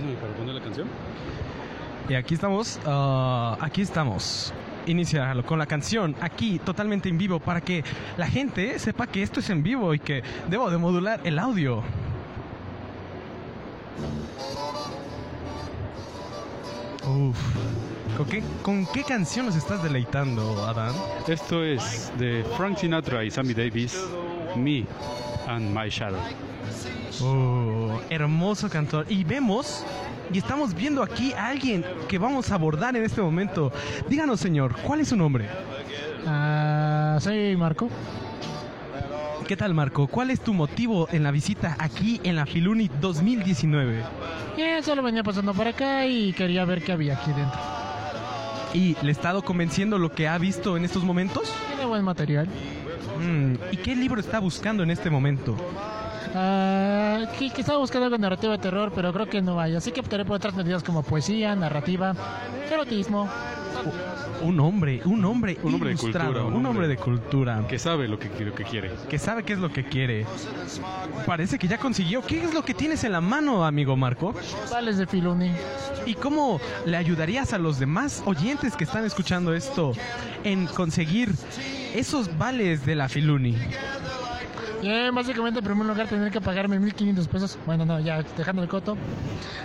para poner la canción? Y aquí estamos, ah, aquí estamos. Iniciarlo con la canción aquí totalmente en vivo para que la gente sepa que esto es en vivo y que debo de modular el audio. Uf. ¿Con qué, ¿Con qué canción nos estás deleitando, Adán? Esto es de Frank Sinatra y Sammy Davis, Me and My Shadow. Oh, hermoso cantor. Y vemos y estamos viendo aquí a alguien que vamos a abordar en este momento. Díganos, señor, ¿cuál es su nombre? Ah, soy Marco. ¿Qué tal, Marco? ¿Cuál es tu motivo en la visita aquí en la Filuni 2019? Eh, solo venía pasando por acá y quería ver qué había aquí dentro. ¿Y le he estado convenciendo lo que ha visto en estos momentos? Tiene buen material. Mm, ¿Y qué libro está buscando en este momento? Ah, que, que estaba buscando algo narrativo de terror, pero creo que no hay. Así que optaré por otras medidas como poesía, narrativa, erotismo. Un hombre, un hombre Un hombre de cultura, un, un hombre de cultura, Que sabe lo que, lo que quiere. que sabe qué es lo que quiere. Parece que ya consiguió. ¿Qué es lo que tienes en la mano, amigo Marco? Vales de Filuni. ¿Y cómo le ayudarías a los demás oyentes que están escuchando esto en conseguir esos vales de la Filuni? Bien, básicamente en primer lugar tener que pagarme 1500 pesos. Bueno, no, ya dejando el coto.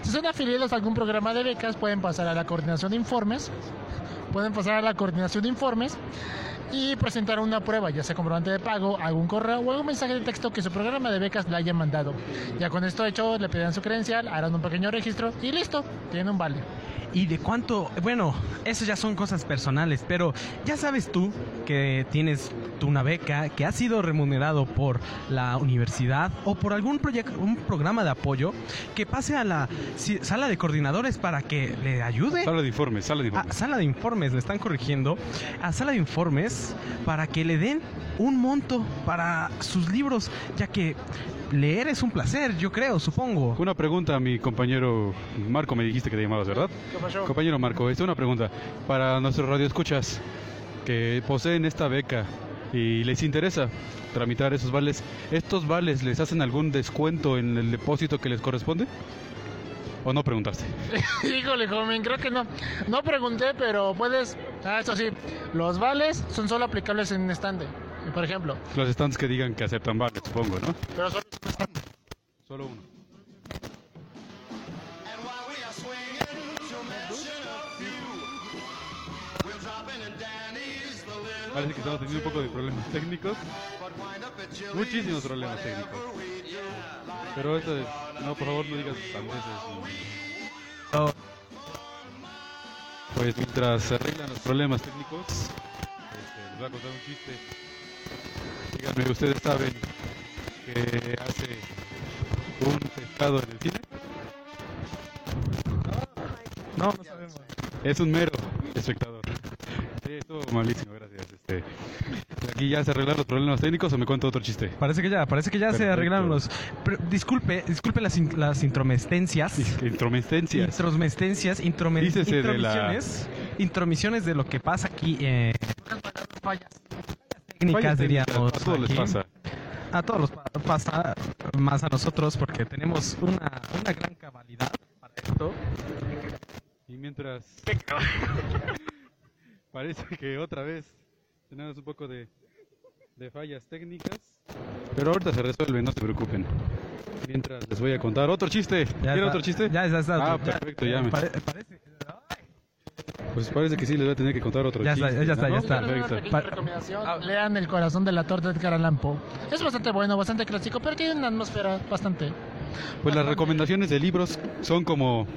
Si son afiliados a algún programa de becas, pueden pasar a la coordinación de informes. Pueden pasar a la coordinación de informes y presentar una prueba, ya sea comprobante de pago, algún correo o algún mensaje de texto que su programa de becas le haya mandado. Ya con esto hecho, le pedirán su credencial, harán un pequeño registro y listo, tienen un vale. ¿Y de cuánto? Bueno, eso ya son cosas personales, pero ya sabes tú que tienes tú una beca, que has sido remunerado por la universidad o por algún proyecto, un programa de apoyo, que pase a la sala de coordinadores para que le ayude. Sala de informes, sala de A informes. sala de informes, le están corrigiendo. A sala de informes para que le den un monto para sus libros, ya que leer es un placer, yo creo, supongo. Una pregunta a mi compañero Marco, me dijiste que te llamabas, ¿verdad? Compañero Marco, esta es una pregunta para nuestros radioescuchas que poseen esta beca y les interesa tramitar esos vales. ¿Estos vales les hacen algún descuento en el depósito que les corresponde? ¿O no preguntaste? Híjole, joven, creo que no. No pregunté, pero puedes. Ah, eso sí, los vales son solo aplicables en stand. Por ejemplo, Los stands que digan que aceptan vales, supongo, ¿no? pero solo Solo uno. Parece que estamos teniendo un poco de problemas técnicos. Muchísimos problemas técnicos. Pero esto es... No, por favor, no digas sandeces. Pues mientras se arreglan los problemas técnicos, este, les voy a contar un chiste. Díganme, ¿ustedes saben que hace un pescado en el cine? no, no sabemos. Es un mero espectador. Sí, estuvo malísimo, gracias. Este, aquí ya se arreglaron los problemas técnicos o me cuento otro chiste. Parece que ya, parece que ya se arreglaron los. pero disculpe, disculpe las, in- las intromestencias. Intromestencias. Intromestencias, introme- Dícese de la- intromisiones, intromisiones de lo que pasa aquí. Eh, fallas. Técnicas, diríamos. A todos les pasa. A todos los pa- pasa, más a nosotros, porque tenemos una, una gran cabalidad para esto. Y mientras... Parece que otra vez tenemos un poco de, de fallas técnicas. Pero ahorita se resuelve, no se preocupen. Mientras les voy a contar otro chiste. Ya ¿Quieren está, otro chiste? Ya, ya está. Ah, perfecto, ya me- pare- parece, Pues parece que sí les voy a tener que contar otro Ya está, chiste. ya está, ¿no? ya está. Perfecto. recomendación, Ah. Lean El corazón de la torta de Poe. Es bastante bueno, bastante clásico, pero tiene una atmósfera bastante. Pues las recomendaciones de libros son como,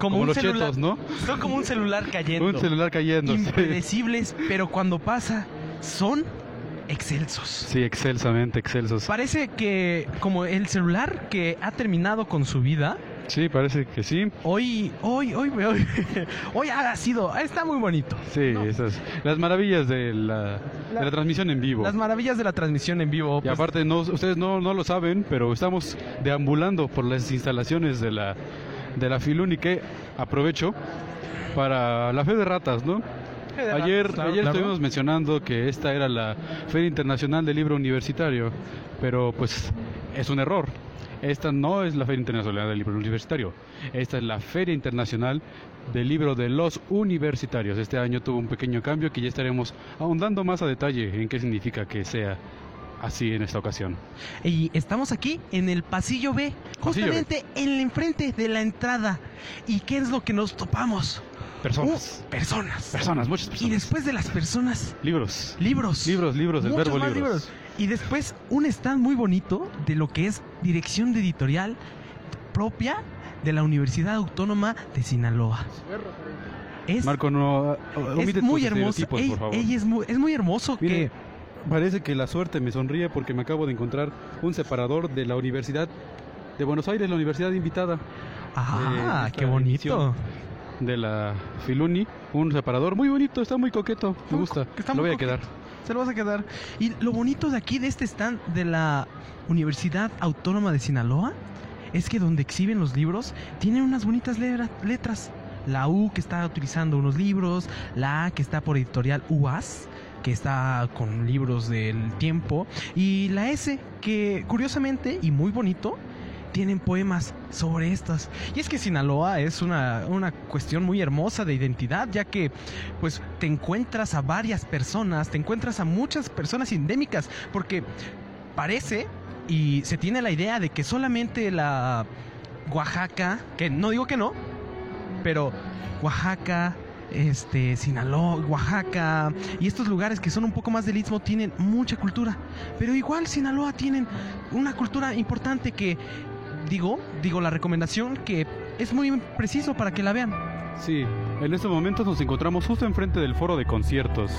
como, como un los celular, chetos, ¿no? Son como un celular cayendo. Un celular cayendo. sí. impredecibles, pero cuando pasa, son excelsos. Sí, excelsamente, excelsos. Parece que como el celular que ha terminado con su vida, Sí, parece que sí. hoy, hoy, hoy, hoy, hoy ha sido, está muy bonito. Sí, No. esas. Las maravillas de la, de la transmisión en vivo. Las maravillas de la transmisión en vivo. Y pues, aparte, no, ustedes no, no lo saben, pero estamos deambulando por las instalaciones de la, de la Filuni que aprovecho para la fe de ratas, ¿no? Ayer, Claro, ayer claro. estuvimos mencionando que esta era la Feria Internacional del Libro Universitario, pero pues es un error. Esta no es la Feria Internacional del Libro Universitario, esta es la Feria Internacional del Libro de los Universitarios. Este año tuvo un pequeño cambio que ya estaremos ahondando más a detalle en qué significa que sea así en esta ocasión. Y estamos aquí en el pasillo B, justamente en el enfrente de la entrada. ¿Y qué es lo que nos topamos? Personas. Uh, personas. Personas, muchas personas. Y después de las personas. Libros. Libros. Libros, libros, el verbo libros. Y después un stand muy bonito de lo que es dirección de editorial propia de la Universidad Autónoma de Sinaloa. Es, Marco, no, es muy hermoso. Por favor. es, muy, es muy hermoso que Parece que la suerte me sonríe porque me acabo de encontrar un separador de la Universidad de Buenos Aires, la universidad invitada. Ah, qué bonito. De la Filuni, un separador muy bonito, está muy coqueto, me gusta. lo voy a quedar. Se lo vas a quedar. Y lo bonito de aquí, de este stand de la Universidad Autónoma de Sinaloa, es que donde exhiben los libros, tienen unas bonitas letras. La U que está utilizando unos libros, la A que está por editorial UAS que está con libros del tiempo, y la S, que curiosamente y muy bonito, tienen poemas sobre estas. Y es que Sinaloa es una, una, cuestión muy hermosa de identidad, ya que pues te encuentras a varias personas, te encuentras a muchas personas endémicas, porque parece y se tiene la idea de que solamente la Oaxaca, que no digo que no, pero Oaxaca, este, Sinaloa, Oaxaca y estos lugares que son un poco más del istmo tienen mucha cultura. Pero igual Sinaloa tienen una cultura importante que, digo, digo la recomendación que es muy preciso para que la vean. Sí, en estos momentos nos encontramos justo enfrente del foro de conciertos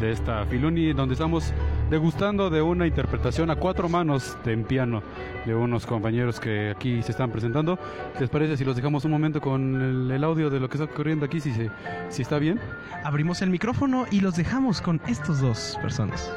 de esta Filuni, donde estamos degustando de una interpretación a cuatro manos de en piano de unos compañeros que aquí se están presentando. ¿Les parece si los dejamos un momento con el, audio de lo que está ocurriendo aquí, si, se, si está bien? Abrimos el micrófono y los dejamos con estos dos personas.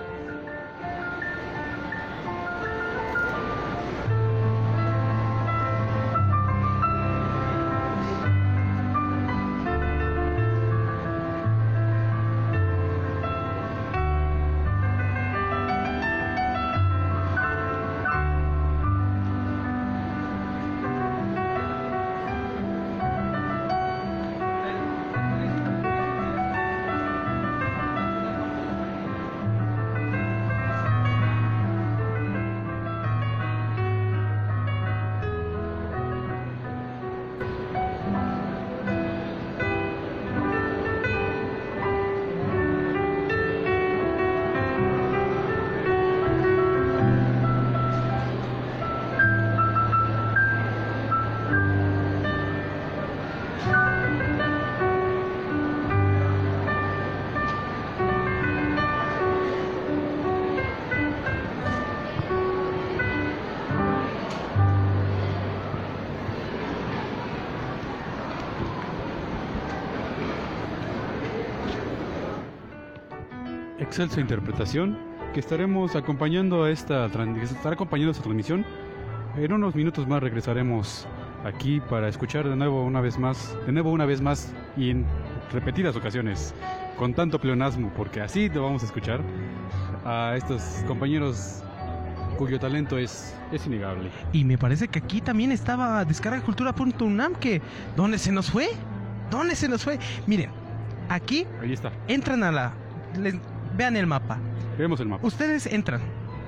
Excelsa interpretación que estaremos acompañando a esta, estará acompañando esta transmisión. En unos minutos más regresaremos aquí para escuchar de nuevo una vez más, de nuevo una vez más y en repetidas ocasiones con tanto pleonasmo, porque así lo vamos a escuchar a estos compañeros cuyo talento es, es innegable. Y me parece que aquí también estaba descargacultura.unam que ¿dónde se nos fue? ¿Dónde se nos fue? Miren, aquí Ahí está. entran a la vean el mapa. Vemos el mapa. Ustedes entran,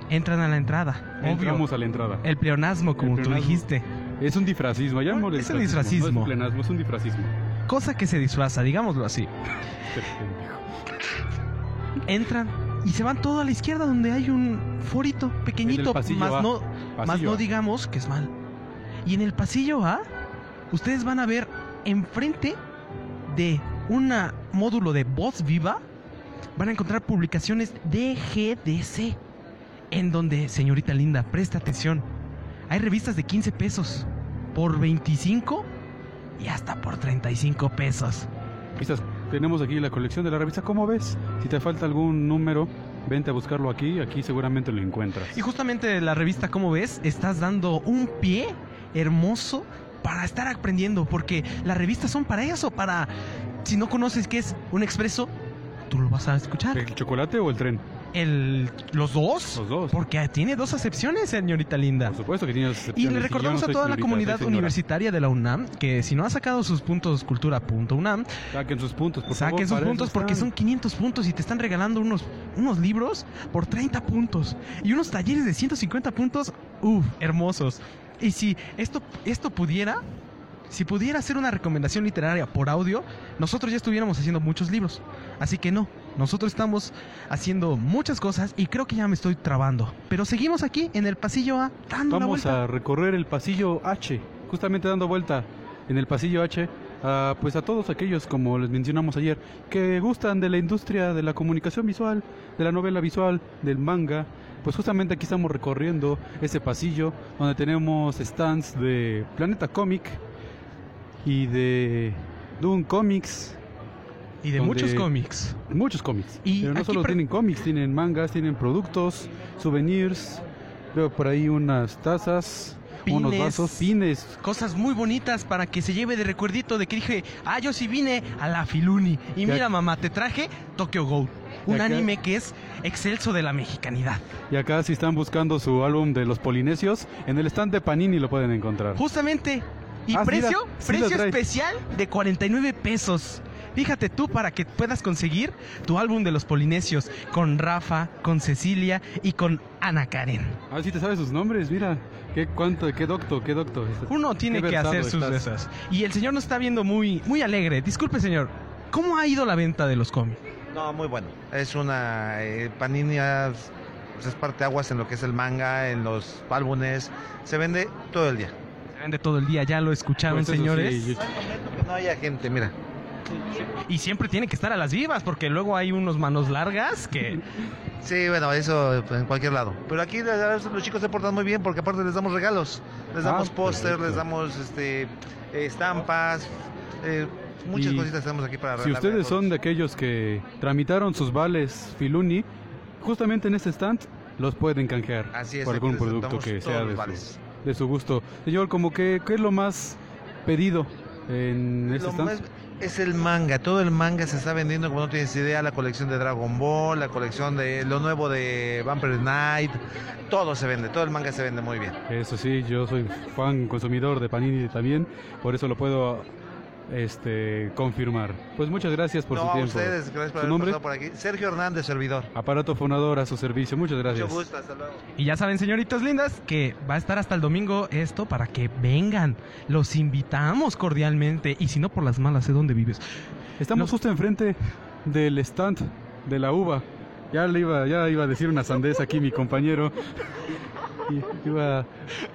entran a la entrada. Entramos a la entrada. El pleonasmo, como tú dijiste. Es un disfrazismo, ya no, Es un disfrazismo. No es pleonasmo, es un disfrazismo. Cosa que se disfraza, digámoslo así. entran y se van todo a la izquierda donde hay un forito pequeñito, más no, más no digamos que es mal. Y en el pasillo A, ustedes van a ver enfrente de un módulo de voz viva van a encontrar publicaciones de GDC, en donde, señorita linda, presta atención, hay revistas de 15 pesos, por 25 y hasta por 35 pesos. tenemos aquí la colección de la revista, ¿cómo ves? Si te falta algún número, vente a buscarlo aquí, aquí seguramente lo encuentras. Y justamente la revista, ¿cómo ves? Estás dando un pie hermoso para estar aprendiendo, porque las revistas son para eso, para, si no conoces qué es un expreso, tú lo vas a escuchar. ¿El chocolate o el tren? el, los dos. Los dos. Porque tiene dos acepciones, señorita linda. Por supuesto que tiene dos Y excepciones, le recordamos no a toda la comunidad universitaria de la UNAM que si no ha sacado sus puntos cultura.unam, Saquen sus puntos, por favor. saquen sus puntos porque están. son 500 puntos y te están regalando unos, unos libros por 30 puntos y unos talleres de 150 puntos, uff, hermosos. Y si esto, esto pudiera, si pudiera hacer una recomendación literaria por audio, nosotros ya estuviéramos haciendo muchos libros. Así que no, nosotros estamos haciendo muchas cosas y creo que ya me estoy trabando. Pero seguimos aquí en el pasillo A dando Vamos vuelta. a recorrer el pasillo H, justamente dando vuelta en el pasillo H, a, pues a todos aquellos, como les mencionamos ayer, que gustan de la industria de la comunicación visual, de la novela visual, del manga. Pues justamente aquí estamos recorriendo ese pasillo donde tenemos stands de Planeta Comic y de Doom Comics, Y de muchos cómics. muchos cómics. Y Pero no solo tienen cómics, tienen mangas, tienen productos, souvenirs, veo por ahí unas tazas, unos vasos, pines. Cosas muy bonitas para que se lleve de recuerdito de que dije, ah, yo sí vine a la Filuni. Y mira, mamá, te traje Tokyo Ghoul, un acá- anime que es excelso de la mexicanidad. Y acá si están buscando su álbum de los polinesios, en el stand de Panini lo pueden encontrar. Justamente. Y Ah, precio, sí precio especial de 49 pesos. Fíjate tú para que puedas conseguir tu álbum de los polinesios con Rafa, con Cecilia y con Ana Karen. Ah, sí te sabes sus nombres, mira. Qué cuánto, qué docto, qué docto. Uno tiene Qué que hacer sus esas. Y el señor nos está viendo muy, muy alegre. Disculpe, señor. ¿Cómo ha ido la venta de los cómics? No, muy bueno. Es una eh, Panini es, pues, es parte aguas en lo que es el manga, en los álbumes. Se vende todo el día. Vende todo el día, ya lo escucharon, Pues señores. sí, yo- no haya gente, mira. Y siempre tiene que estar a las vivas, porque luego hay unos manos largas que. Sí, bueno, eso pues, en cualquier lado. Pero aquí los chicos se portan muy bien porque aparte les damos regalos. Les Ah, damos póster, perfecto. les damos este estampas, eh, muchas Y cositas tenemos aquí para Si ustedes son de aquellos que tramitaron sus vales Filuni, justamente en este stand los pueden canjear Así es, por algún producto que sea de. De su gusto. Señor, como que, ¿qué es lo más pedido en este Lo stand? más- es el manga, todo el manga se está vendiendo como no tienes idea, la colección de Dragon Ball, la colección de lo nuevo de Vampire Knight, todo se vende, todo el manga se vende muy bien. Eso sí, yo soy fan consumidor de Panini también, por eso lo puedo este confirmar. Pues muchas gracias por no, su a tiempo. ustedes, gracias por ¿Su haber nombre? pasado por aquí. Sergio Hernández, servidor. Aparato fonador a su servicio. Muchas gracias. Mucho gusto, hasta luego. Y ya saben, señoritas lindas, que va a estar hasta el domingo esto para que vengan. Los invitamos cordialmente. Y si no por las malas, sé dónde vives. Estamos Los- justo enfrente del stand de la uva. Ya le iba, ya iba a decir una sandez aquí mi compañero. Y iba a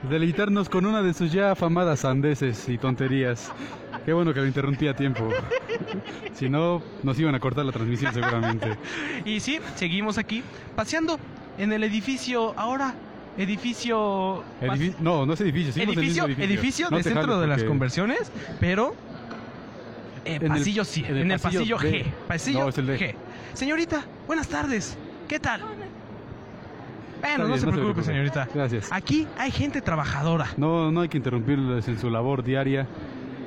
deleitarnos con una de sus ya afamadas sandeces y tonterías. Qué bueno que lo interrumpí a tiempo. Si no, nos iban a cortar la transmisión seguramente. Y sí, seguimos aquí paseando en el edificio ahora. Edificio. Edifi- no, no es edificio, seguimos en el edificio, mismo edificio No de te centro jales de las porque- conversiones, pero eh, En el- pasillo sí, en el, pasillo, B. G. Pasillo No, es el. G. Señorita, buenas tardes. ¿Qué tal? Bueno, no se preocupe, preocupe. señorita. Gracias. Aquí hay gente trabajadora. No, no hay que interrumpirles en su labor diaria.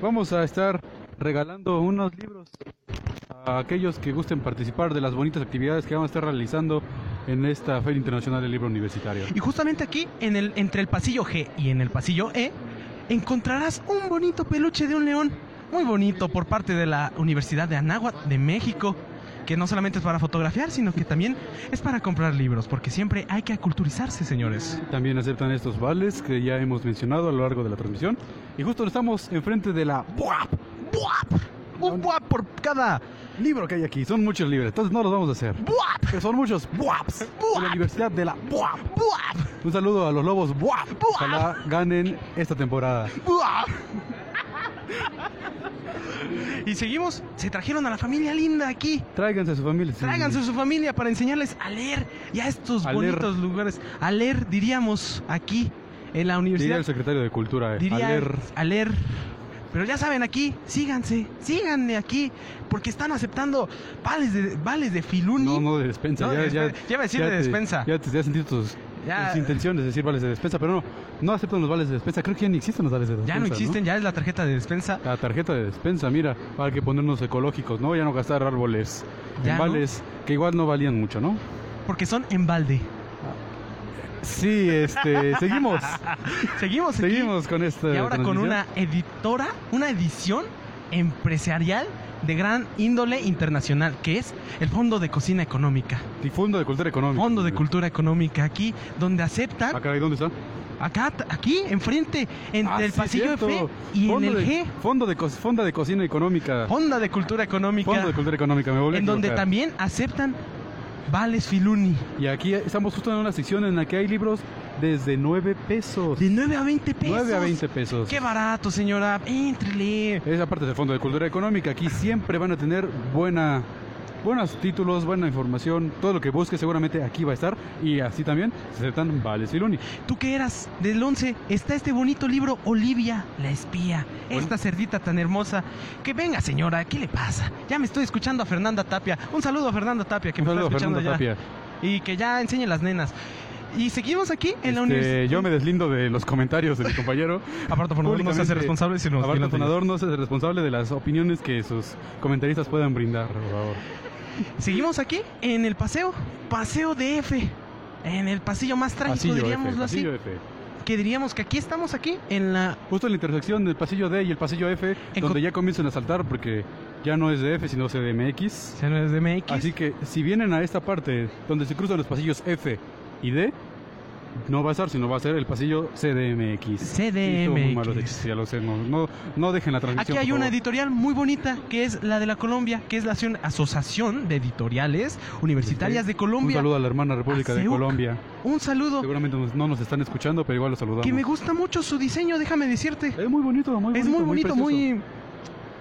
Vamos a estar regalando unos libros a aquellos que gusten participar de las bonitas actividades que vamos a estar realizando en esta Feria Internacional del Libro Universitario. Y justamente aquí, en el, entre el pasillo G y en el pasillo E, encontrarás un bonito peluche de un león. Muy bonito por parte de la Universidad de Anáhuac de México. Que no solamente es para fotografiar, sino que también es para comprar libros, porque siempre hay que aculturizarse, señores. También aceptan estos vales que ya hemos mencionado a lo largo de la transmisión. Y justo estamos enfrente de la ¡Buap! ¡Buap! Un buap por cada libro que hay aquí. Son muchos libros, entonces no los vamos a hacer. buap. Pero son muchos buaps de la Universidad de la Buap. ¡Buap! Un saludo a los lobos buap. Buap. Ojalá ganen esta temporada. ¡Buap! Y seguimos, se trajeron a la familia linda aquí. Tráiganse a su familia. Tráiganse a su familia para enseñarles a leer y a estos A leer. bonitos lugares. A leer, diríamos, aquí en la Diría universidad. el secretario de Cultura. eh, Diría a leer. a leer. Pero ya saben, aquí, síganse, síganme aquí, porque están aceptando vales de, vales de Filuni. No, no de despensa. No, ya, de ya, despensa. Ya a decir de despensa. Ya te ya sentí tus, Ya. tus intenciones de decir vales de despensa, pero no, no aceptan los vales de despensa. Creo que ya ni existen los vales de despensa. ya no existen, ya es la tarjeta de despensa. La tarjeta de despensa, mira, hay que ponernos ecológicos, ¿no? Ya no gastar árboles Ya en no. vales que igual no valían mucho, ¿no? porque son en balde. Sí, este, seguimos. seguimos, aquí, seguimos con esta. Y ahora con una editora, una edición empresarial de gran índole internacional, que es el Fondo de Cocina Económica. Y Fondo de Cultura Económica. Fondo de Cultura Económica, aquí donde aceptan. Acá, ¿dónde está? Acá, aquí, enfrente, entre ah, el pasillo F y en el G. Fondo de, Fondo de Cocina Económica. Fondo de Cultura Económica. Fondo de Cultura Económica, me volví En donde también aceptan vales Filuni. Y aquí estamos justo en una sección en la que hay libros desde 9 pesos. De 9 a 20 pesos. 9 a 20 pesos. Qué barato, señora. Entrele. Esa parte del Fondo de Cultura Económica. Aquí siempre van a tener buena buenos títulos, buena información, todo lo que busques seguramente aquí va a estar y así también se aceptan Vales Filuni. ¿Tú qué eras? Del 11 está este bonito libro Olivia, la espía, esta cerdita tan hermosa. Que venga señora, ¿qué le pasa? Ya me estoy escuchando a Fernanda Tapia. Un saludo a Fernanda Tapia que me está escuchando ya. Tapia. Y que ya enseñe las nenas. Y seguimos aquí en la este, universidad. Yo me deslindo de los comentarios de mi compañero. Aparte, por no se hace responsable si no no se hace responsable de las opiniones que sus comentaristas puedan brindar, por favor. Seguimos aquí en el paseo, paseo de F, en el pasillo más trágico, diríamos así. Que diríamos que aquí estamos aquí en la justo en la intersección del pasillo D y el pasillo F, donde ya comienzan a saltar porque ya no es de F sino CDMX. Ya no es DMX. Así que si vienen a esta parte donde se cruzan los pasillos F y D, no va a estar, sino va a ser el pasillo CDMX. CDMX. ya lo sé, no, no, dejen la transmisión. Aquí hay una editorial muy bonita que es la de la Colombia, que es la Asociación de Editoriales Universitarias de Colombia. Un saludo a la hermana República de Colombia. Un saludo. Seguramente no nos están escuchando, pero igual los saludamos. Que me gusta mucho su diseño, déjame decirte. Es muy bonito, muy bonito. Es muy bonito, muy,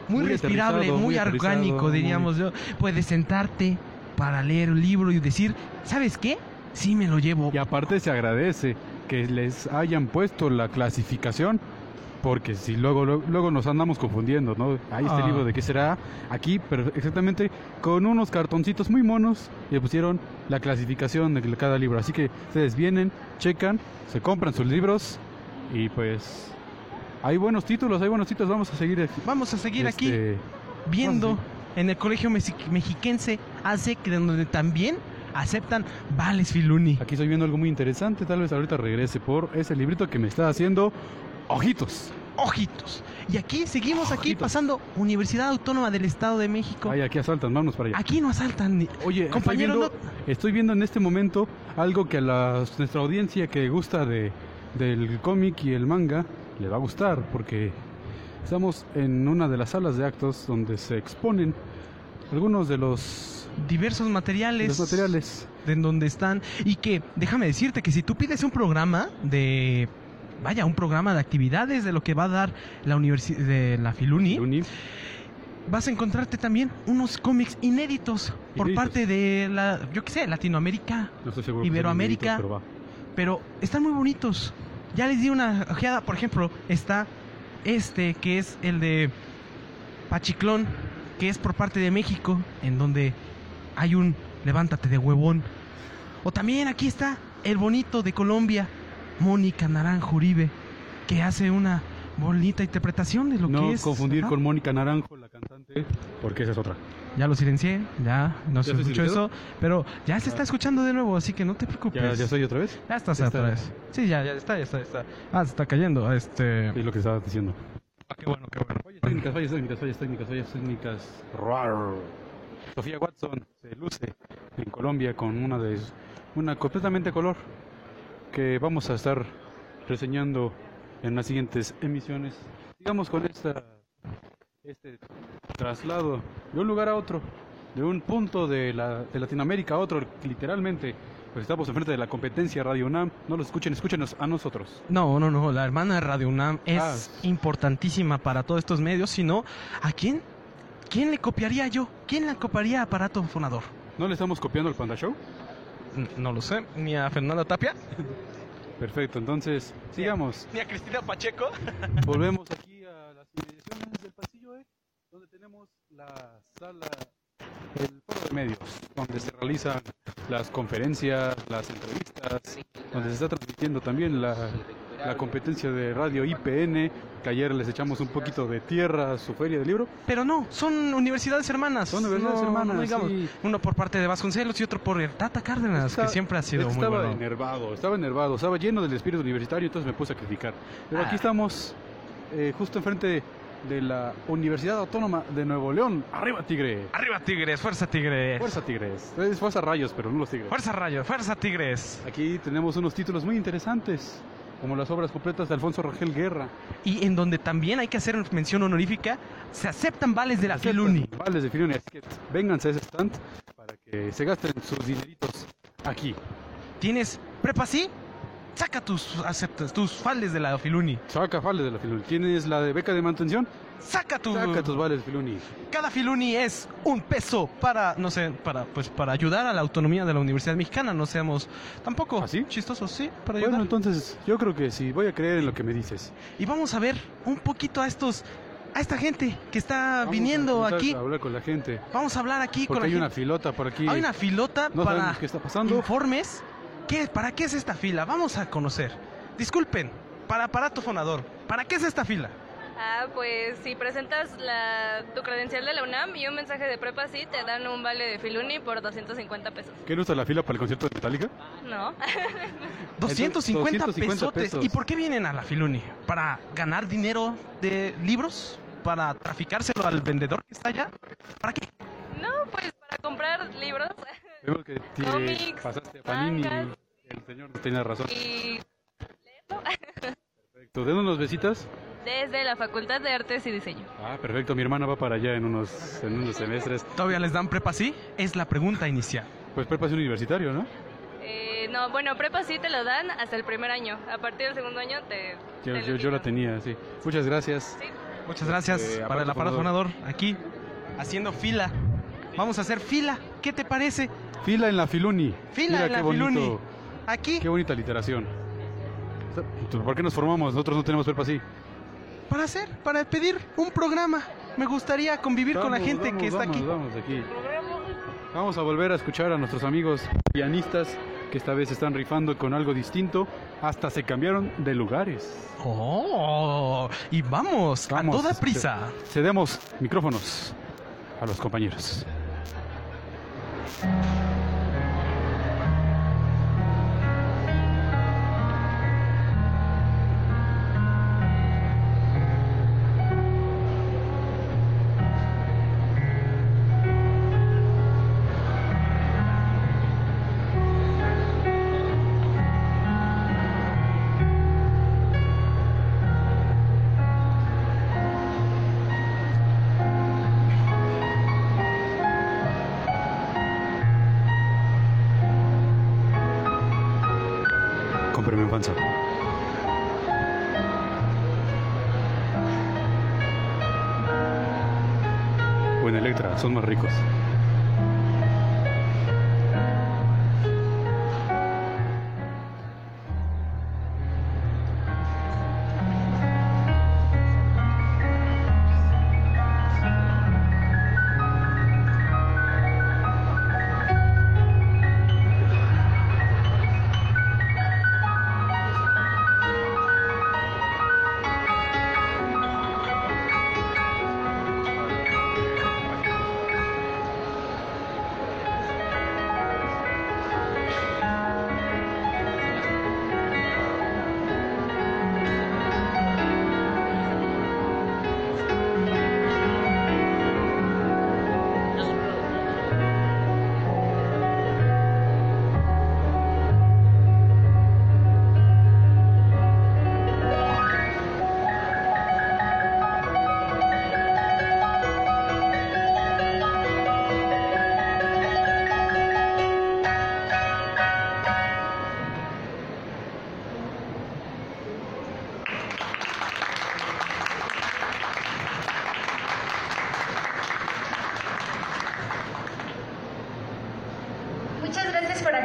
muy, respirable, muy, orgánico, diríamos yo. Puedes sentarte para leer un libro y decir, ¿sabes qué? Sí, me lo llevo. Y aparte se agradece que les hayan puesto la clasificación, porque si luego, luego, nos andamos confundiendo, ¿no? Hay este ah. libro de qué será, aquí, pero exactamente con unos cartoncitos muy monos le pusieron la clasificación de cada libro. Así que ustedes vienen, checan, se compran sus libros y pues hay buenos títulos, hay buenos títulos, vamos a seguir Vamos a seguir aquí este, viendo en el colegio mexiquense hace que donde también aceptan vales Filuni. Aquí estoy viendo algo muy interesante, tal vez ahorita regrese por ese librito que me está haciendo ojitos. Ojitos. Y aquí seguimos aquí pasando Universidad Autónoma del Estado de México. Ay, aquí asaltan, vámonos para allá. Aquí no asaltan. Oye, compañero, estoy viendo, en este momento algo que a nuestra audiencia que gusta de, del cómic y el manga le va a gustar porque estamos en una de las salas de actos donde se exponen algunos de los diversos materiales. Los materiales. De en donde están. Y que, déjame decirte que si tú pides un programa de. Vaya, un programa de actividades de lo que va a dar la universidad de la Filuni, Vas a encontrarte también unos cómics inéditos, por parte de la, yo qué sé, Latinoamérica, Iberoamérica. pero, pero están muy bonitos. Ya les di una ojeada, por ejemplo, está este que es el de Pachiclón, que es por parte de México, en donde hay un levántate de huevón. O también aquí está el bonito de Colombia, Mónica Naranjo Uribe, que hace una bonita interpretación de lo que es. No confundir con Mónica Naranjo, la cantante, porque esa es otra. Ya lo silencié, ya no se escuchó eso, pero ya se está escuchando de nuevo, así que no te preocupes. ¿Ya, ya estoy otra vez? Ya estás otra vez. Sí, ya, ya está, ya está, ya está. Ah, se está cayendo. Este... Es lo que estaba diciendo. Ah, qué bueno, qué bueno. Fallas técnicas, fallas técnicas, fallas técnicas, fallas técnicas. Sofía Watson se luce en Colombia con una de una completamente color que vamos a estar reseñando en las siguientes emisiones. Digamos con esta este traslado de un lugar a otro, de un punto de, la, de Latinoamérica a otro, literalmente. Pues estamos enfrente de la competencia Radio UNAM. No los escuchen, escúchenos a nosotros. No, no, no. La hermana Radio UNAM es ah. importantísima para todos estos medios, sino ¿a quién? ¿Quién le copiaría yo? ¿Quién le copiaría a Aparato Fonador? ¿No le estamos copiando al Panda Show? No lo sé. ¿Ni a Fernanda Tapia? Perfecto, entonces sigamos. ¿Ni a Cristina Pacheco? Volvemos aquí a las inmediaciones del pasillo E, donde tenemos la sala, el foro de medios, donde se realizan las conferencias, las entrevistas, donde se está transmitiendo también la la competencia de radio IPN, que ayer les echamos un poquito de tierra a su feria de libro. Pero no, son universidades hermanas. Son universidades hermanas, digamos, sí. Uno por parte de Vasconcelos y otro por el Tata Cárdenas, que siempre ha sido muy estaba bueno. enervado, estaba enervado, estaba lleno del espíritu universitario, entonces me puse a criticar. Pero Ah. aquí estamos, eh, justo enfrente de la Universidad Autónoma de Nuevo León. ¡Arriba, Tigre! Arriba Tigres, fuerza Tigres. Fuerza Tigres. Es fuerza Rayos, pero no los Tigres. Fuerza Rayo, fuerza Tigres. Aquí tenemos unos títulos muy interesantes, como las obras completas de Alfonso Rangel Guerra. Y en donde también hay que hacer mención honorífica, se aceptan vales de la Aceptan Filuni. Vales de Filuni. Así que vénganse a ese stand para que se gasten sus dineritos aquí. ¿Tienes prepa sí? Saca tus aceptas, tus vales de la Filuni. Saca vales de la Filuni. ¿Tienes la de beca de mantención? Saca tu Saca tus vales Filuni. cada Filuni es un peso para, no sé, para pues para ayudar a la autonomía de la Universidad Mexicana, no seamos tampoco ¿Ah, sí? chistosos, sí, para Bueno, ayudar. entonces yo creo que sí, voy a creer en lo que me dices. Y vamos a ver un poquito a estos a esta gente que está Vamos viniendo a aquí. A hablar con la gente. Vamos a hablar aquí Porque con hay la una gente. filota por aquí. Hay una filota No para qué está pasando. informes. ¿Qué, ¿Para qué es esta fila? Vamos a conocer. Disculpen, para aparato fonador, ¿para qué es esta fila? Ah, pues si presentas la, tu credencial de la UNAM y un mensaje de prepa, sí, te dan un vale de Filuni por 250 pesos. ¿Qué no está la fila para el concierto de Metallica? ¿No? 250, 250 pesotes. pesos. ¿Y por qué vienen a la Filuni? ¿Para ganar dinero de libros? ¿Para traficárselo al vendedor que está allá? ¿Para qué? no, pues para comprar libros Vemos que te Cómics, pasaste a Panini. mangas. El señor tenía razón. y Perfecto. ¿De unos besitas? desde la Facultad de Artes y Diseño. Ah, perfecto. Mi hermana va para allá en unos, en unos semestres. ¿Todavía les dan prepa sí? Es la pregunta inicial. Pues preparación universitario, ¿no? Eh, no, bueno, prepa sí te lo dan hasta el primer año. A partir del segundo año te... Yo, te yo, yo la tenía, sí. Muchas gracias. Sí. Muchas gracias Eh, para el aparato fonador aquí, haciendo fila. Vamos a hacer fila. ¿Qué te parece? Fila en la Filuni. Fila Mira en qué la bonito. Filuni. Aquí, Qué bonita literación. ¿Por qué nos formamos? Nosotros no tenemos prepa así. para hacer, para pedir un programa. Me gustaría convivir con la gente vamos, que está vamos, aquí. Vamos aquí. Vamos a volver a escuchar a nuestros amigos pianistas que esta vez están rifando con algo distinto. Hasta se cambiaron de lugares. Oh, y vamos, Vamos, a toda prisa. Cedemos micrófonos a los compañeros. Son más ricos.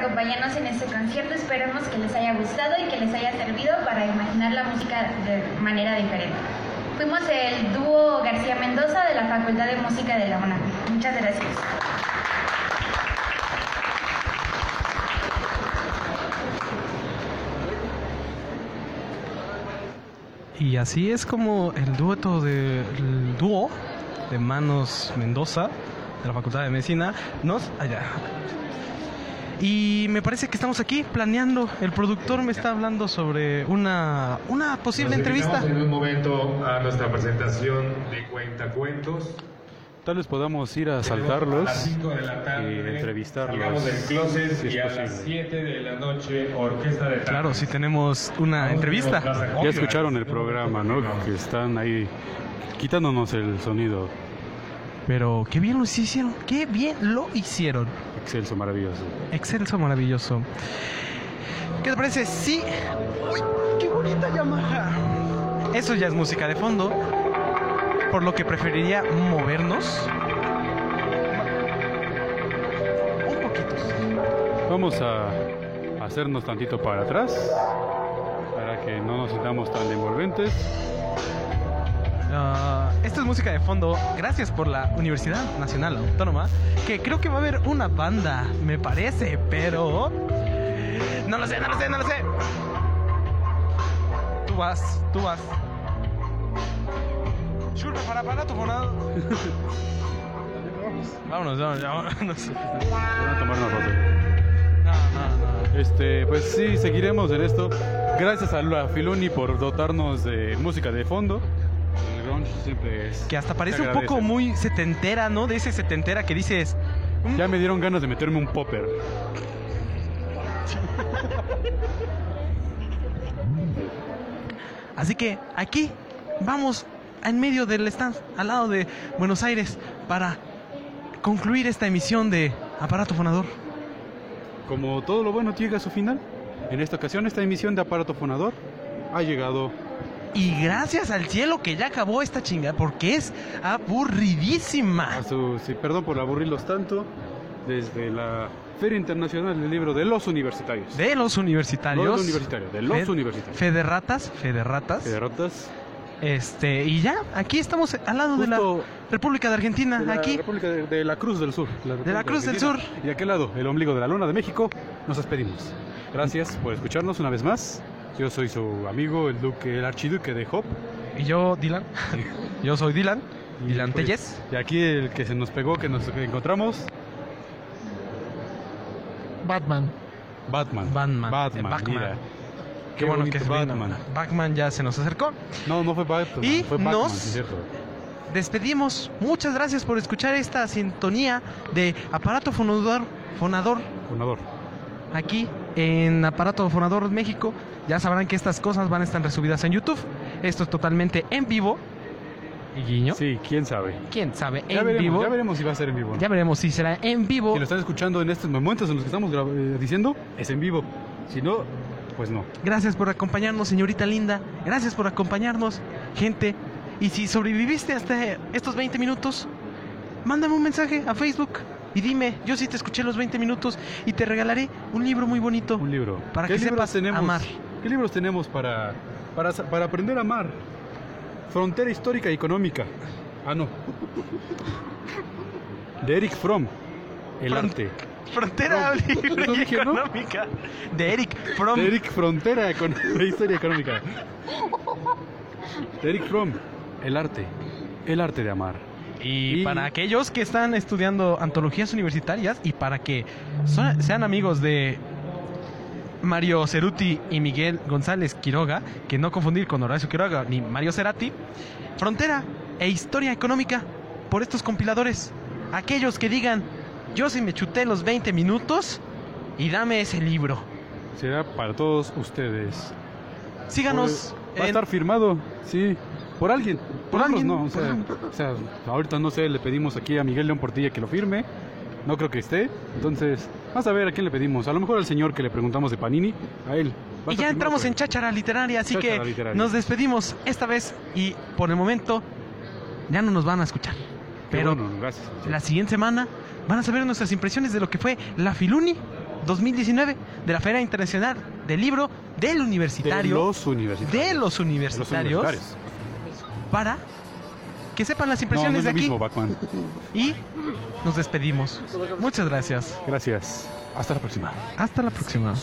Acompañarnos en este concierto. Esperemos que les haya gustado y que les haya servido para imaginar la música de manera diferente. Fuimos el dúo García Mendoza de la Facultad de Música de la UNAM. Muchas gracias. Y así es como el dueto de dúo de Manos Mendoza de la Facultad de Medicina nos allá. Y me parece que estamos aquí planeando. El productor me está hablando sobre una, una posible Nos entrevista. en un momento a nuestra presentación de Cuentacuentos. Tal vez podamos ir a las saltarlos 5 de la tarde. y entrevistarlos. Del closet si y a las posible. 7 de la noche, orquesta de Claro, sí tenemos una entrevista. Ya escucharon el programa, ¿no? Que están ahí quitándonos el sonido. Pero qué bien lo hicieron, qué bien lo hicieron. Excelso, maravilloso. Excelso, maravilloso. ¿Qué te parece? Sí. ¡Uy, qué bonita Yamaha! Eso ya es música de fondo. Por lo que preferiría movernos. Un poquito. Vamos a hacernos tantito para atrás para que no nos sintamos tan envolventes. Ah, esto es música de fondo. Gracias por la Universidad Nacional Autónoma. Que creo que va a haber una banda, me parece, pero. No lo sé, no lo sé, no lo sé. Tú vas, tú vas. Churra para aparato fonado. vámonos, vámonos, vámonos. Van a tomar una foto. No, no, no. Este, pues sí, seguiremos en esto. Gracias a la Filuni por dotarnos de música de fondo. El grunge siempre es. Que hasta parece un poco muy setentera, ¿no? De ese setentera que dices. "Mm, Ya me dieron ganas de meterme un popper. Así que aquí vamos en medio del stand, al lado de Buenos Aires, para concluir esta emisión de Aparato Fonador. Como todo lo bueno llega a su final, en esta ocasión esta emisión de aparato fonador ha llegado Y gracias al cielo que ya acabó esta chingada, porque es aburridísima. a su. Sí, perdón por aburrirlos tanto. Desde la Feria Internacional del Libro de los Universitarios. De los universitarios. No de los universitarios, de los Fed- universitarios. Federratas, federratas. Federrotas. Este, y ya, aquí estamos al lado de la República de Argentina, de la aquí. República de, de la Cruz del Sur. República Cruz del. Sur. Y de aquel lado, el ombligo de la luna de México, nos despedimos. Gracias por escucharnos una vez más. Yo soy su amigo, el duque, el archiduque de Hop. Y yo, Dylan. Yo soy Dylan. Y, Dylan pues, Telles. Y aquí el que se nos pegó, que nos encontramos, Batman. Batman. Batman. Batman, Batman. mira. Qué, bueno que se vino. Batman. Batman ya se nos acercó. No, no fue Batman, Y fue Batman, nos- sí es cierto. Despedimos. Muchas gracias por escuchar esta sintonía de Aparato Fonador, Fonador Fonador. aquí en Aparato Fonador México. Ya sabrán que estas cosas van a estar resubidas en YouTube. Esto es totalmente en vivo. Y guiño. Sí, quién sabe. ¿Quién sabe? Ya en veremos, vivo. ya veremos si va a ser en vivo. ¿no? Ya veremos si será en vivo. Si lo están escuchando en estos momentos en los que estamos eh, diciendo, es en vivo. Si no, pues no. Gracias por acompañarnos, señorita linda. Gracias por acompañarnos, gente. Y si sobreviviste hasta estos 20 minutos, mándame un mensaje a Facebook y dime, yo sí te escuché los 20 minutos y te regalaré un libro muy bonito. Un libro. Para ¿Qué que libros sepas tenemos? amar. ¿Qué libros tenemos para, para, para aprender a amar? Frontera histórica y económica. Ah, no. De Eric Fromm. El Front- arte. Frontera No, libre y dije, ¿no? económica. De Eric Fromm. De Eric Frontera de historia económica. De Eric Fromm. El arte. El arte de amar. Y, Y- para aquellos que están estudiando antologías universitarias y para que son- sean amigos de Mario Ceruti y Miguel González Quiroga, que no confundir con Horacio Quiroga ni Mario Cerati, Frontera e Historia Económica por estos compiladores. Aquellos que digan, yo sí me chuté los 20 minutos y dame ese libro. Será para todos ustedes. Síganos. Pues, va a en- estar firmado, sí, por alguien. Por nosotros alguien, no, o por sea, alguien. o sea, ahorita no sé, le pedimos aquí a Miguel León Portilla que lo firme. No creo que esté. Entonces, vamos a ver a quién le pedimos. A lo mejor al señor que le preguntamos de Panini, a él. Y ya entramos en cháchara literaria, así Cháchara que literaria. nos despedimos esta vez y por el momento ya no nos van a escuchar. Pero bueno, gracias. la siguiente semana van a saber nuestras impresiones de lo que fue la Filuni 2019 de la Feria Internacional del Libro del de Universitario los universitarios. de los De universitarios. para que sepan las No, no impresiones lo de aquí mismo, Batman. y nos despedimos. Muchas gracias. Gracias. Hasta la próxima. Hasta la próxima.